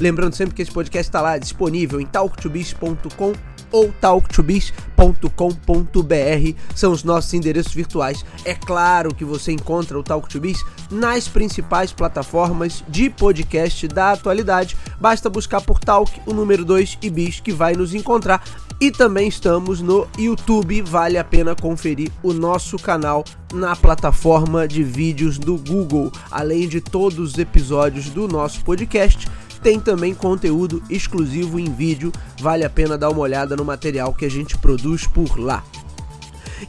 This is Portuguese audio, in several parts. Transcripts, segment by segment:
Lembrando sempre que esse podcast está lá disponível em talktobiz.com ou talktobiz.com.br são os nossos endereços virtuais. É claro que você encontra o Talk to Biz nas principais plataformas de podcast da atualidade. Basta buscar por Talk o número 2 e Biz que vai nos encontrar. E também estamos no YouTube, vale a pena conferir o nosso canal na plataforma de vídeos do Google, além de todos os episódios do nosso podcast tem também conteúdo exclusivo em vídeo, vale a pena dar uma olhada no material que a gente produz por lá.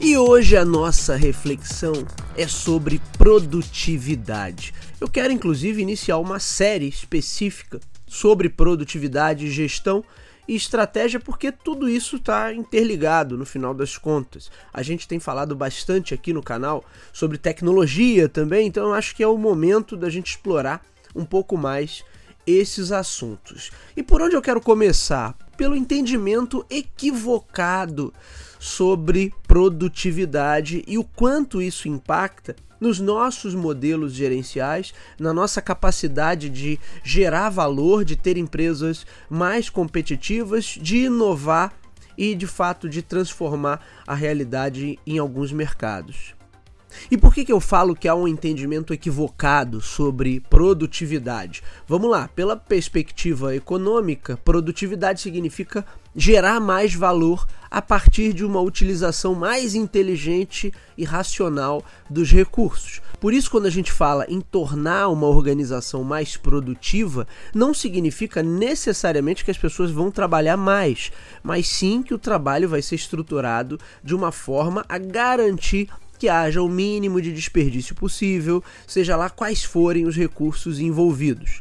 E hoje a nossa reflexão é sobre produtividade. Eu quero inclusive iniciar uma série específica sobre produtividade, gestão e estratégia, porque tudo isso está interligado no final das contas. A gente tem falado bastante aqui no canal sobre tecnologia também, então eu acho que é o momento da gente explorar um pouco mais esses assuntos. E por onde eu quero começar? Pelo entendimento equivocado sobre produtividade e o quanto isso impacta nos nossos modelos gerenciais, na nossa capacidade de gerar valor, de ter empresas mais competitivas, de inovar e de fato de transformar a realidade em alguns mercados. E por que, que eu falo que há um entendimento equivocado sobre produtividade? Vamos lá, pela perspectiva econômica, produtividade significa gerar mais valor a partir de uma utilização mais inteligente e racional dos recursos. Por isso, quando a gente fala em tornar uma organização mais produtiva, não significa necessariamente que as pessoas vão trabalhar mais, mas sim que o trabalho vai ser estruturado de uma forma a garantir que haja o mínimo de desperdício possível, seja lá quais forem os recursos envolvidos.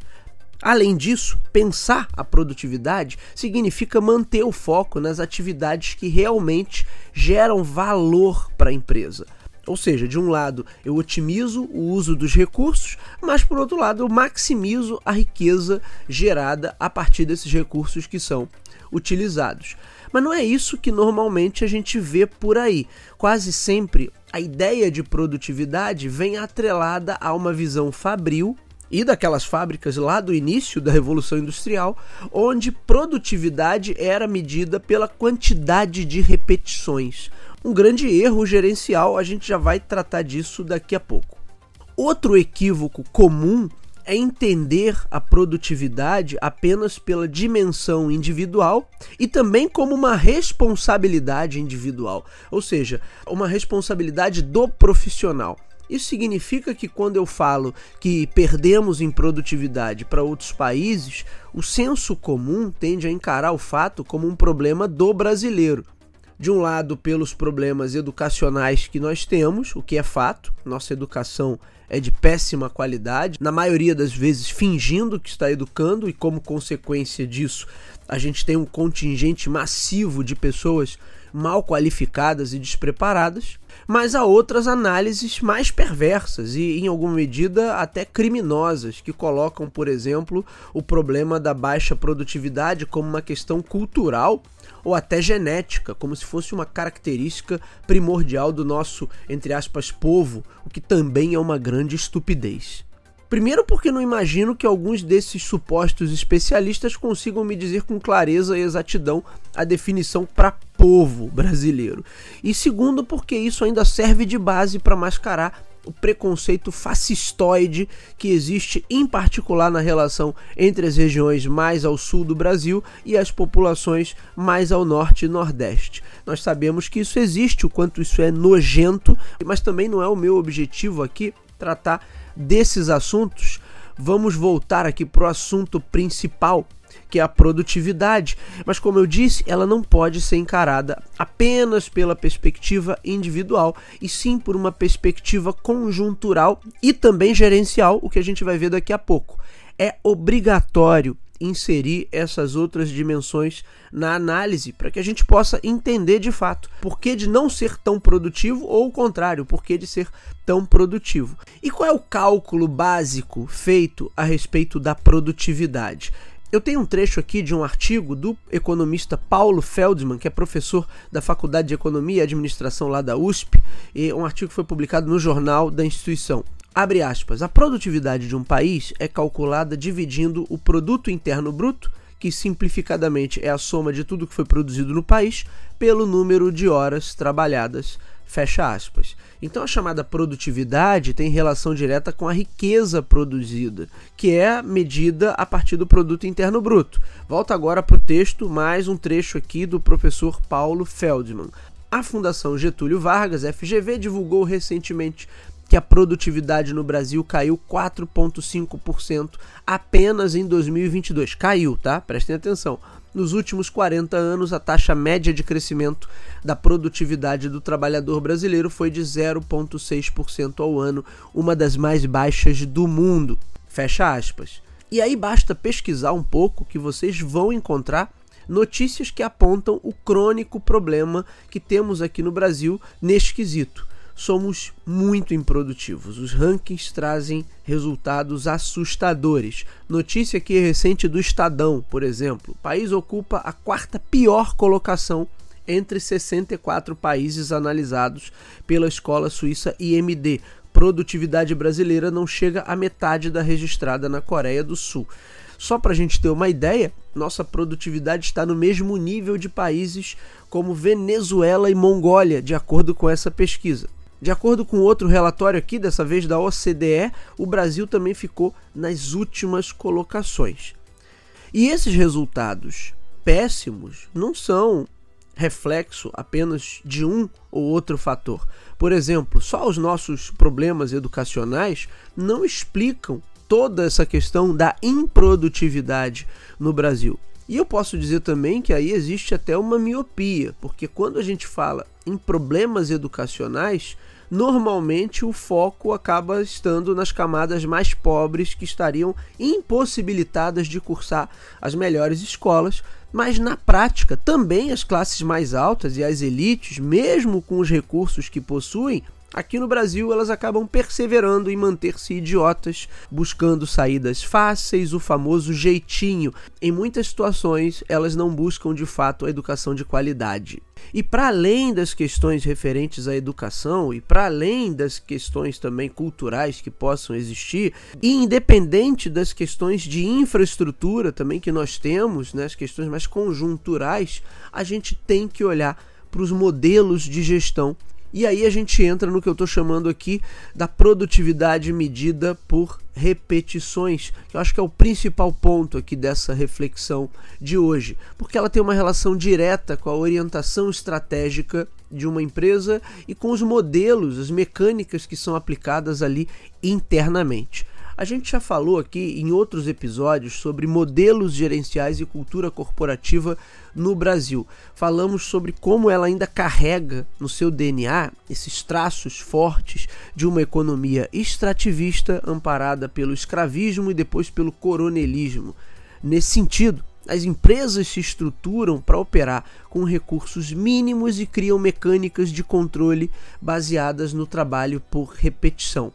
Além disso, pensar a produtividade significa manter o foco nas atividades que realmente geram valor para a empresa. Ou seja, de um lado eu otimizo o uso dos recursos, mas por outro lado eu maximizo a riqueza gerada a partir desses recursos que são utilizados. Mas não é isso que normalmente a gente vê por aí. Quase sempre a ideia de produtividade vem atrelada a uma visão fabril e daquelas fábricas lá do início da Revolução Industrial, onde produtividade era medida pela quantidade de repetições. Um grande erro gerencial, a gente já vai tratar disso daqui a pouco. Outro equívoco comum é entender a produtividade apenas pela dimensão individual e também como uma responsabilidade individual, ou seja, uma responsabilidade do profissional. Isso significa que quando eu falo que perdemos em produtividade para outros países, o senso comum tende a encarar o fato como um problema do brasileiro. De um lado, pelos problemas educacionais que nós temos, o que é fato, nossa educação é de péssima qualidade, na maioria das vezes fingindo que está educando, e como consequência disso, a gente tem um contingente massivo de pessoas mal qualificadas e despreparadas, mas há outras análises mais perversas e, em alguma medida, até criminosas, que colocam, por exemplo, o problema da baixa produtividade como uma questão cultural ou até genética, como se fosse uma característica primordial do nosso, entre aspas, povo, o que também é uma grande estupidez. Primeiro, porque não imagino que alguns desses supostos especialistas consigam me dizer com clareza e exatidão a definição para povo brasileiro. E segundo, porque isso ainda serve de base para mascarar o preconceito fascistoide que existe, em particular na relação entre as regiões mais ao sul do Brasil e as populações mais ao norte e nordeste. Nós sabemos que isso existe, o quanto isso é nojento, mas também não é o meu objetivo aqui tratar desses assuntos. Vamos voltar aqui para o assunto principal que é a produtividade. Mas, como eu disse, ela não pode ser encarada apenas pela perspectiva individual, e sim por uma perspectiva conjuntural e também gerencial, o que a gente vai ver daqui a pouco. É obrigatório inserir essas outras dimensões na análise para que a gente possa entender de fato por que de não ser tão produtivo ou o contrário, por que de ser tão produtivo. E qual é o cálculo básico feito a respeito da produtividade? Eu tenho um trecho aqui de um artigo do economista Paulo Feldman, que é professor da Faculdade de Economia e Administração lá da USP, e um artigo que foi publicado no jornal da instituição. Abre aspas. A produtividade de um país é calculada dividindo o produto interno bruto, que simplificadamente é a soma de tudo que foi produzido no país, pelo número de horas trabalhadas Fecha aspas. Então a chamada produtividade tem relação direta com a riqueza produzida, que é medida a partir do produto interno bruto. Volta agora para o texto, mais um trecho aqui do professor Paulo Feldman. A Fundação Getúlio Vargas, FGV, divulgou recentemente que a produtividade no Brasil caiu 4,5% apenas em 2022. Caiu, tá? Prestem atenção. Nos últimos 40 anos, a taxa média de crescimento da produtividade do trabalhador brasileiro foi de 0,6% ao ano, uma das mais baixas do mundo. Fecha aspas. E aí basta pesquisar um pouco que vocês vão encontrar notícias que apontam o crônico problema que temos aqui no Brasil neste quesito somos muito improdutivos. Os rankings trazem resultados assustadores. Notícia aqui recente do Estadão, por exemplo. O país ocupa a quarta pior colocação entre 64 países analisados pela escola suíça IMD. Produtividade brasileira não chega à metade da registrada na Coreia do Sul. Só para a gente ter uma ideia, nossa produtividade está no mesmo nível de países como Venezuela e Mongólia, de acordo com essa pesquisa. De acordo com outro relatório aqui, dessa vez da OCDE, o Brasil também ficou nas últimas colocações. E esses resultados péssimos não são reflexo apenas de um ou outro fator. Por exemplo, só os nossos problemas educacionais não explicam toda essa questão da improdutividade no Brasil. E eu posso dizer também que aí existe até uma miopia, porque quando a gente fala em problemas educacionais, normalmente o foco acaba estando nas camadas mais pobres que estariam impossibilitadas de cursar as melhores escolas, mas na prática também as classes mais altas e as elites, mesmo com os recursos que possuem, Aqui no Brasil, elas acabam perseverando em manter-se idiotas, buscando saídas fáceis, o famoso jeitinho. Em muitas situações, elas não buscam de fato a educação de qualidade. E para além das questões referentes à educação e para além das questões também culturais que possam existir, e independente das questões de infraestrutura também que nós temos, né, as questões mais conjunturais, a gente tem que olhar para os modelos de gestão e aí a gente entra no que eu estou chamando aqui da produtividade medida por repetições, que eu acho que é o principal ponto aqui dessa reflexão de hoje, porque ela tem uma relação direta com a orientação estratégica de uma empresa e com os modelos, as mecânicas que são aplicadas ali internamente. A gente já falou aqui em outros episódios sobre modelos gerenciais e cultura corporativa no Brasil. Falamos sobre como ela ainda carrega no seu DNA esses traços fortes de uma economia extrativista amparada pelo escravismo e depois pelo coronelismo. Nesse sentido, as empresas se estruturam para operar com recursos mínimos e criam mecânicas de controle baseadas no trabalho por repetição.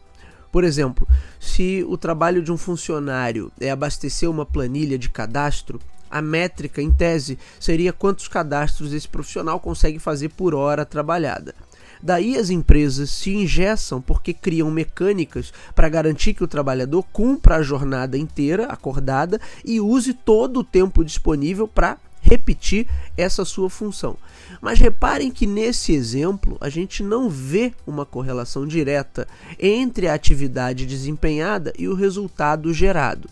Por exemplo, se o trabalho de um funcionário é abastecer uma planilha de cadastro, a métrica, em tese, seria quantos cadastros esse profissional consegue fazer por hora trabalhada. Daí as empresas se ingessam porque criam mecânicas para garantir que o trabalhador cumpra a jornada inteira acordada e use todo o tempo disponível para repetir essa sua função. Mas reparem que nesse exemplo a gente não vê uma correlação direta entre a atividade desempenhada e o resultado gerado.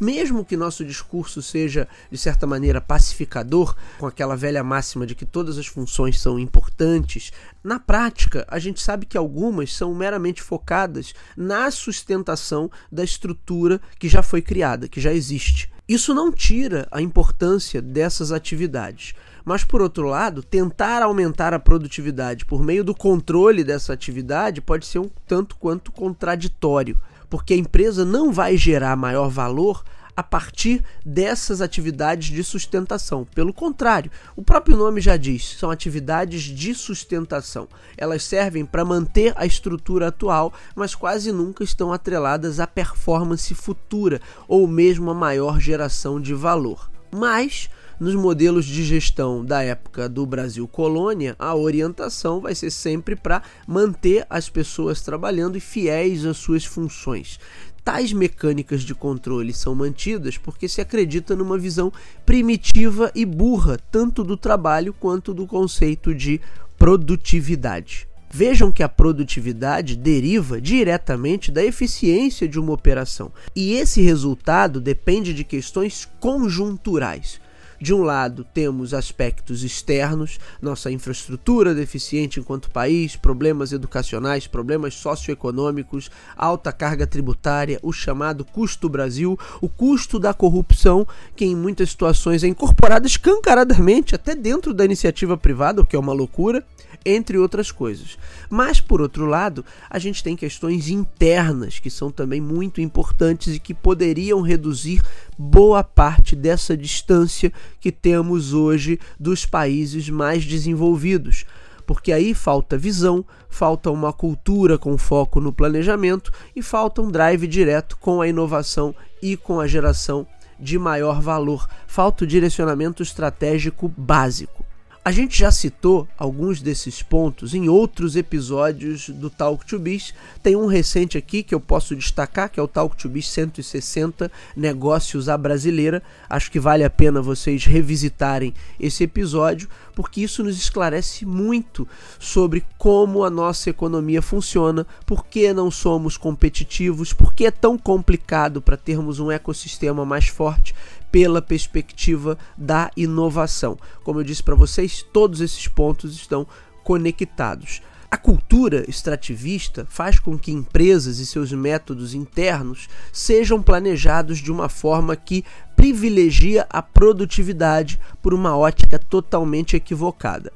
Mesmo que nosso discurso seja, de certa maneira, pacificador, com aquela velha máxima de que todas as funções são importantes, na prática a gente sabe que algumas são meramente focadas na sustentação da estrutura que já foi criada, que já existe. Isso não tira a importância dessas atividades. Mas, por outro lado, tentar aumentar a produtividade por meio do controle dessa atividade pode ser um tanto quanto contraditório, porque a empresa não vai gerar maior valor a partir dessas atividades de sustentação. Pelo contrário, o próprio nome já diz, são atividades de sustentação. Elas servem para manter a estrutura atual, mas quase nunca estão atreladas à performance futura ou mesmo a maior geração de valor. Mas nos modelos de gestão da época do Brasil colônia, a orientação vai ser sempre para manter as pessoas trabalhando e fiéis às suas funções. Tais mecânicas de controle são mantidas porque se acredita numa visão primitiva e burra, tanto do trabalho quanto do conceito de produtividade. Vejam que a produtividade deriva diretamente da eficiência de uma operação, e esse resultado depende de questões conjunturais. De um lado, temos aspectos externos, nossa infraestrutura deficiente enquanto país, problemas educacionais, problemas socioeconômicos, alta carga tributária, o chamado custo Brasil, o custo da corrupção, que em muitas situações é incorporado escancaradamente até dentro da iniciativa privada, o que é uma loucura entre outras coisas. Mas, por outro lado, a gente tem questões internas que são também muito importantes e que poderiam reduzir boa parte dessa distância que temos hoje dos países mais desenvolvidos. Porque aí falta visão, falta uma cultura com foco no planejamento e falta um drive direto com a inovação e com a geração de maior valor. Falta o direcionamento estratégico básico. A gente já citou alguns desses pontos em outros episódios do Talk to Biz. Tem um recente aqui que eu posso destacar, que é o Talk to Biz 160 Negócios à Brasileira. Acho que vale a pena vocês revisitarem esse episódio, porque isso nos esclarece muito sobre como a nossa economia funciona, por que não somos competitivos, por que é tão complicado para termos um ecossistema mais forte pela perspectiva da inovação. Como eu disse para vocês, todos esses pontos estão conectados. A cultura extrativista faz com que empresas e seus métodos internos sejam planejados de uma forma que privilegia a produtividade por uma ótica totalmente equivocada.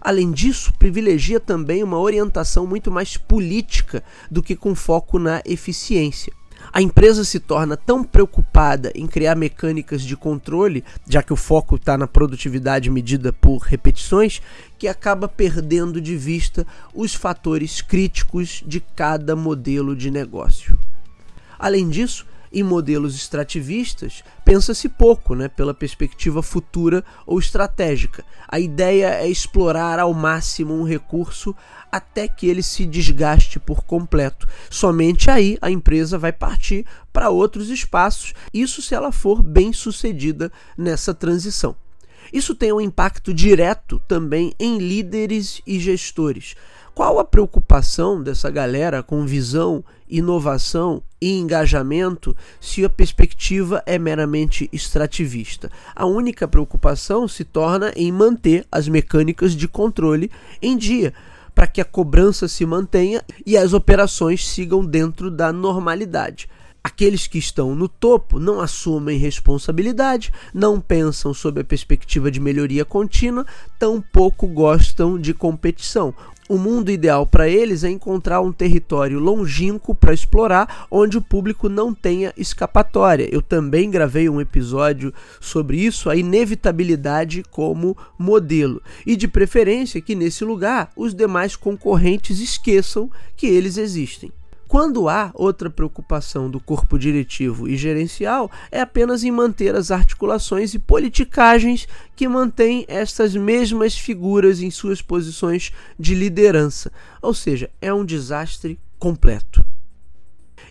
Além disso, privilegia também uma orientação muito mais política do que com foco na eficiência a empresa se torna tão preocupada em criar mecânicas de controle, já que o foco está na produtividade medida por repetições, que acaba perdendo de vista os fatores críticos de cada modelo de negócio. Além disso, em modelos extrativistas, pensa-se pouco né, pela perspectiva futura ou estratégica. A ideia é explorar ao máximo um recurso até que ele se desgaste por completo. Somente aí a empresa vai partir para outros espaços, isso se ela for bem sucedida nessa transição. Isso tem um impacto direto também em líderes e gestores. Qual a preocupação dessa galera com visão, inovação e engajamento se a perspectiva é meramente extrativista? A única preocupação se torna em manter as mecânicas de controle em dia, para que a cobrança se mantenha e as operações sigam dentro da normalidade. Aqueles que estão no topo não assumem responsabilidade, não pensam sob a perspectiva de melhoria contínua, tampouco gostam de competição. O mundo ideal para eles é encontrar um território longínquo para explorar, onde o público não tenha escapatória. Eu também gravei um episódio sobre isso, a inevitabilidade como modelo. E de preferência que nesse lugar os demais concorrentes esqueçam que eles existem. Quando há outra preocupação do corpo diretivo e gerencial, é apenas em manter as articulações e politicagens que mantêm estas mesmas figuras em suas posições de liderança. Ou seja, é um desastre completo.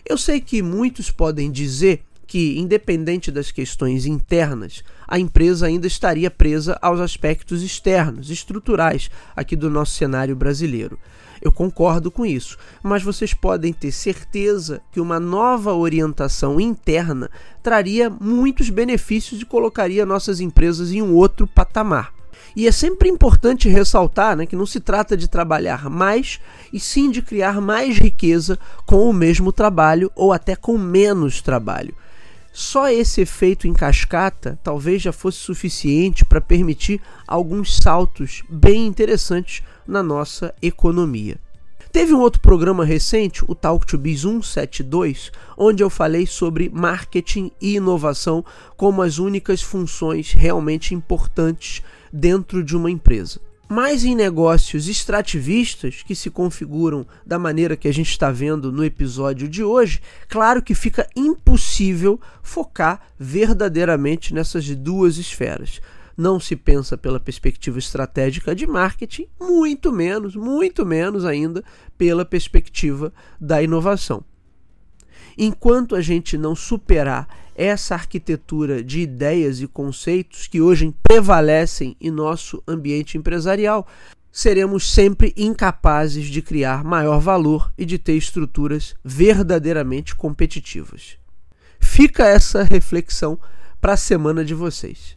Eu sei que muitos podem dizer que, independente das questões internas, a empresa ainda estaria presa aos aspectos externos, estruturais, aqui do nosso cenário brasileiro. Eu concordo com isso, mas vocês podem ter certeza que uma nova orientação interna traria muitos benefícios e colocaria nossas empresas em um outro patamar. E é sempre importante ressaltar né, que não se trata de trabalhar mais, e sim de criar mais riqueza com o mesmo trabalho ou até com menos trabalho. Só esse efeito em cascata talvez já fosse suficiente para permitir alguns saltos bem interessantes na nossa economia. Teve um outro programa recente, o Talk to Biz 172, onde eu falei sobre marketing e inovação como as únicas funções realmente importantes dentro de uma empresa. Mas em negócios extrativistas, que se configuram da maneira que a gente está vendo no episódio de hoje, claro que fica impossível focar verdadeiramente nessas duas esferas não se pensa pela perspectiva estratégica de marketing, muito menos, muito menos ainda pela perspectiva da inovação. Enquanto a gente não superar essa arquitetura de ideias e conceitos que hoje prevalecem em nosso ambiente empresarial, seremos sempre incapazes de criar maior valor e de ter estruturas verdadeiramente competitivas. Fica essa reflexão para a semana de vocês.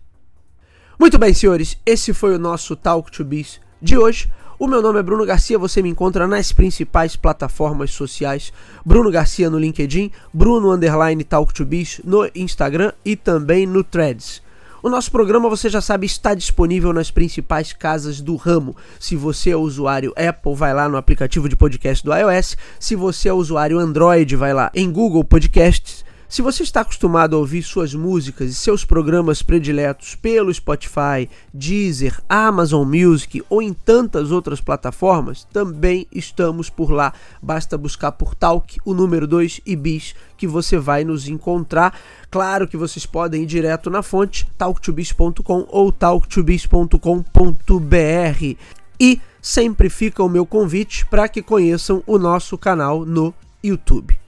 Muito bem, senhores, esse foi o nosso Talk to Biz de hoje. O meu nome é Bruno Garcia, você me encontra nas principais plataformas sociais. Bruno Garcia no LinkedIn, Bruno Underline Talk to Biz no Instagram e também no Threads. O nosso programa, você já sabe, está disponível nas principais casas do ramo. Se você é usuário Apple, vai lá no aplicativo de podcast do iOS. Se você é usuário Android, vai lá em Google Podcasts. Se você está acostumado a ouvir suas músicas e seus programas prediletos pelo Spotify, Deezer, Amazon Music ou em tantas outras plataformas, também estamos por lá. Basta buscar por Talk, o número 2 e bis, que você vai nos encontrar. Claro que vocês podem ir direto na fonte, talktobis.com ou talktobis.com.br. E sempre fica o meu convite para que conheçam o nosso canal no YouTube.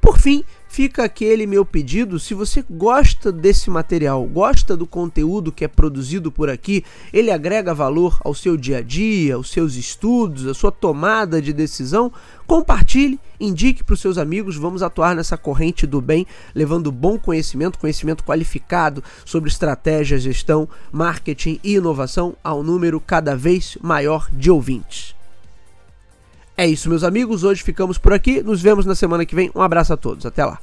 Por fim, fica aquele meu pedido, se você gosta desse material, gosta do conteúdo que é produzido por aqui, ele agrega valor ao seu dia a dia, aos seus estudos, à sua tomada de decisão, compartilhe, indique para os seus amigos, vamos atuar nessa corrente do bem, levando bom conhecimento, conhecimento qualificado sobre estratégia, gestão, marketing e inovação ao número cada vez maior de ouvintes. É isso, meus amigos. Hoje ficamos por aqui. Nos vemos na semana que vem. Um abraço a todos. Até lá.